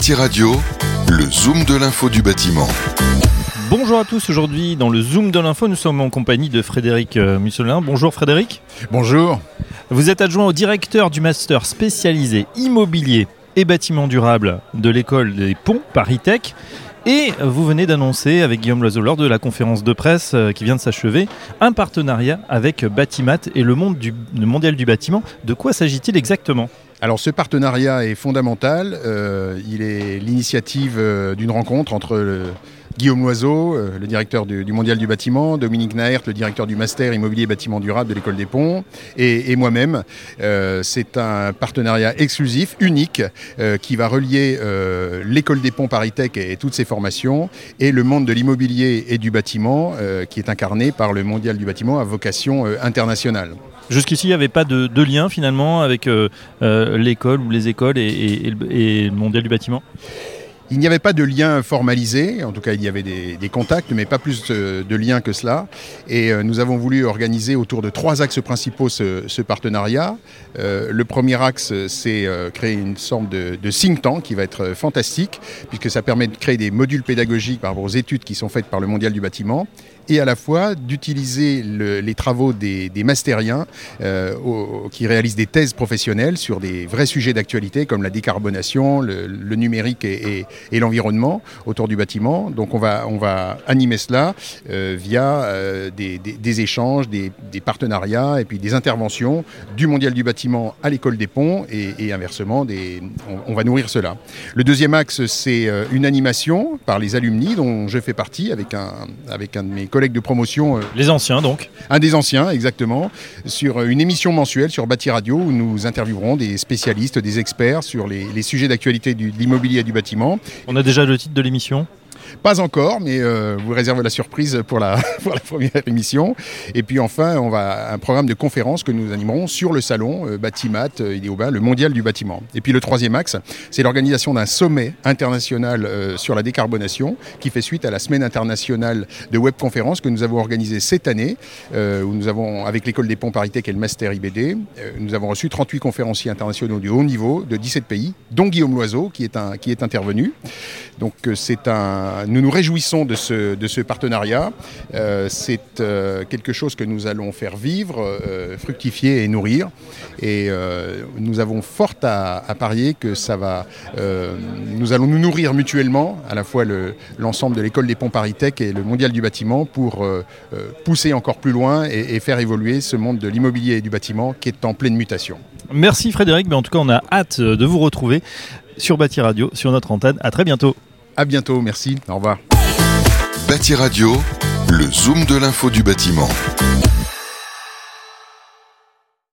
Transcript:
Bâti Radio, le zoom de l'info du bâtiment. Bonjour à tous, aujourd'hui dans le Zoom de l'info, nous sommes en compagnie de Frédéric euh, Musselin. Bonjour Frédéric. Bonjour. Vous êtes adjoint au directeur du master spécialisé immobilier et bâtiment durable de l'école des ponts Paris Tech. Et vous venez d'annoncer avec Guillaume Loiseau lors de la conférence de presse euh, qui vient de s'achever un partenariat avec Batimat et le monde du le mondial du bâtiment. De quoi s'agit-il exactement? Alors ce partenariat est fondamental. Euh, il est l'initiative euh, d'une rencontre entre le- Guillaume Loiseau, euh, le directeur du, Mondial du bâtiment, Dominique Naert, le directeur du Master Immobilier et Bâtiment Durable de l'École des Ponts, et, moi-même. Euh, C'est un partenariat exclusif, unique, euh, qui va relier l'École des Ponts Paris Tech et, toutes ses formations, et le monde de l'immobilier et du bâtiment, qui est incarné par le Mondial du bâtiment à vocation internationale. Jusqu'ici, il n'y avait pas de, lien finalement avec l'école ou les écoles et, et- et le- et le mondial du bâtiment? Il n'y avait pas de lien formalisé, en tout cas il y avait des, contacts, mais pas plus de, de liens que cela. Et euh, nous avons voulu organiser autour de trois axes principaux ce, partenariat. Euh, le premier axe, c'est euh, créer une sorte de, think tank qui va être euh, fantastique, puisque ça permet de créer des modules pédagogiques par rapport aux études qui sont faites par le Mondial du bâtiment, et à la fois d'utiliser le- les travaux des, des euh, qui réalisent des thèses professionnelles sur des vrais sujets d'actualité comme la décarbonation, le, numérique et- et l'environnement autour du bâtiment. Donc on va, on va animer cela euh, via euh, des, des- des échanges, des, des partenariats et puis des interventions du Mondial du bâtiment à l'école des ponts et, et inversement, des, on, on va nourrir cela. Le deuxième axe, c'est euh, une animation par les alumni dont je fais partie avec un, avec un de mes collègues de promotion euh, Les anciens donc. un des anciens, exactement, sur une émission mensuelle sur Bâti Radio où nous interviewerons des spécialistes, des experts sur les, les sujets d'actualité de l'immobilier et du bâtiment. On a déjà le titre de l'émission. Pas encore, mais euh, vous réservez la surprise pour la, première émission. Et puis enfin, on va un programme de conférences que nous animerons sur le salon euh, Batimat euh, le mondial du bâtiment. Et puis le troisième axe, c'est l'organisation d'un sommet international euh, sur la décarbonation qui fait suite à la semaine internationale de webconférences que nous avons organisée cette année, euh, où nous avons, avec l'école des ponts Paris Tech et le Master IBD, euh, nous avons reçu 38 conférenciers internationaux de haut niveau de 17 pays, dont Guillaume Loiseau qui est, un, qui est intervenu. Donc c'est un, nous nous réjouissons de ce, partenariat. Euh, c'est euh, quelque chose que nous allons faire vivre, euh, fructifier et nourrir. Et nous avons fort à, parier que ça va. nous allons nous nourrir mutuellement, à la fois le- l'ensemble de l'école des ponts Paris Tech et le mondial du bâtiment, pour pousser encore plus loin et, et faire évoluer ce monde de l'immobilier et du bâtiment qui est en pleine mutation. Merci Frédéric, mais en tout cas on a hâte de vous retrouver sur Bâti Radio, sur notre antenne. À très bientôt. À bientôt, merci, au revoir. Bâti Radio, le zoom de l'info du bâtiment.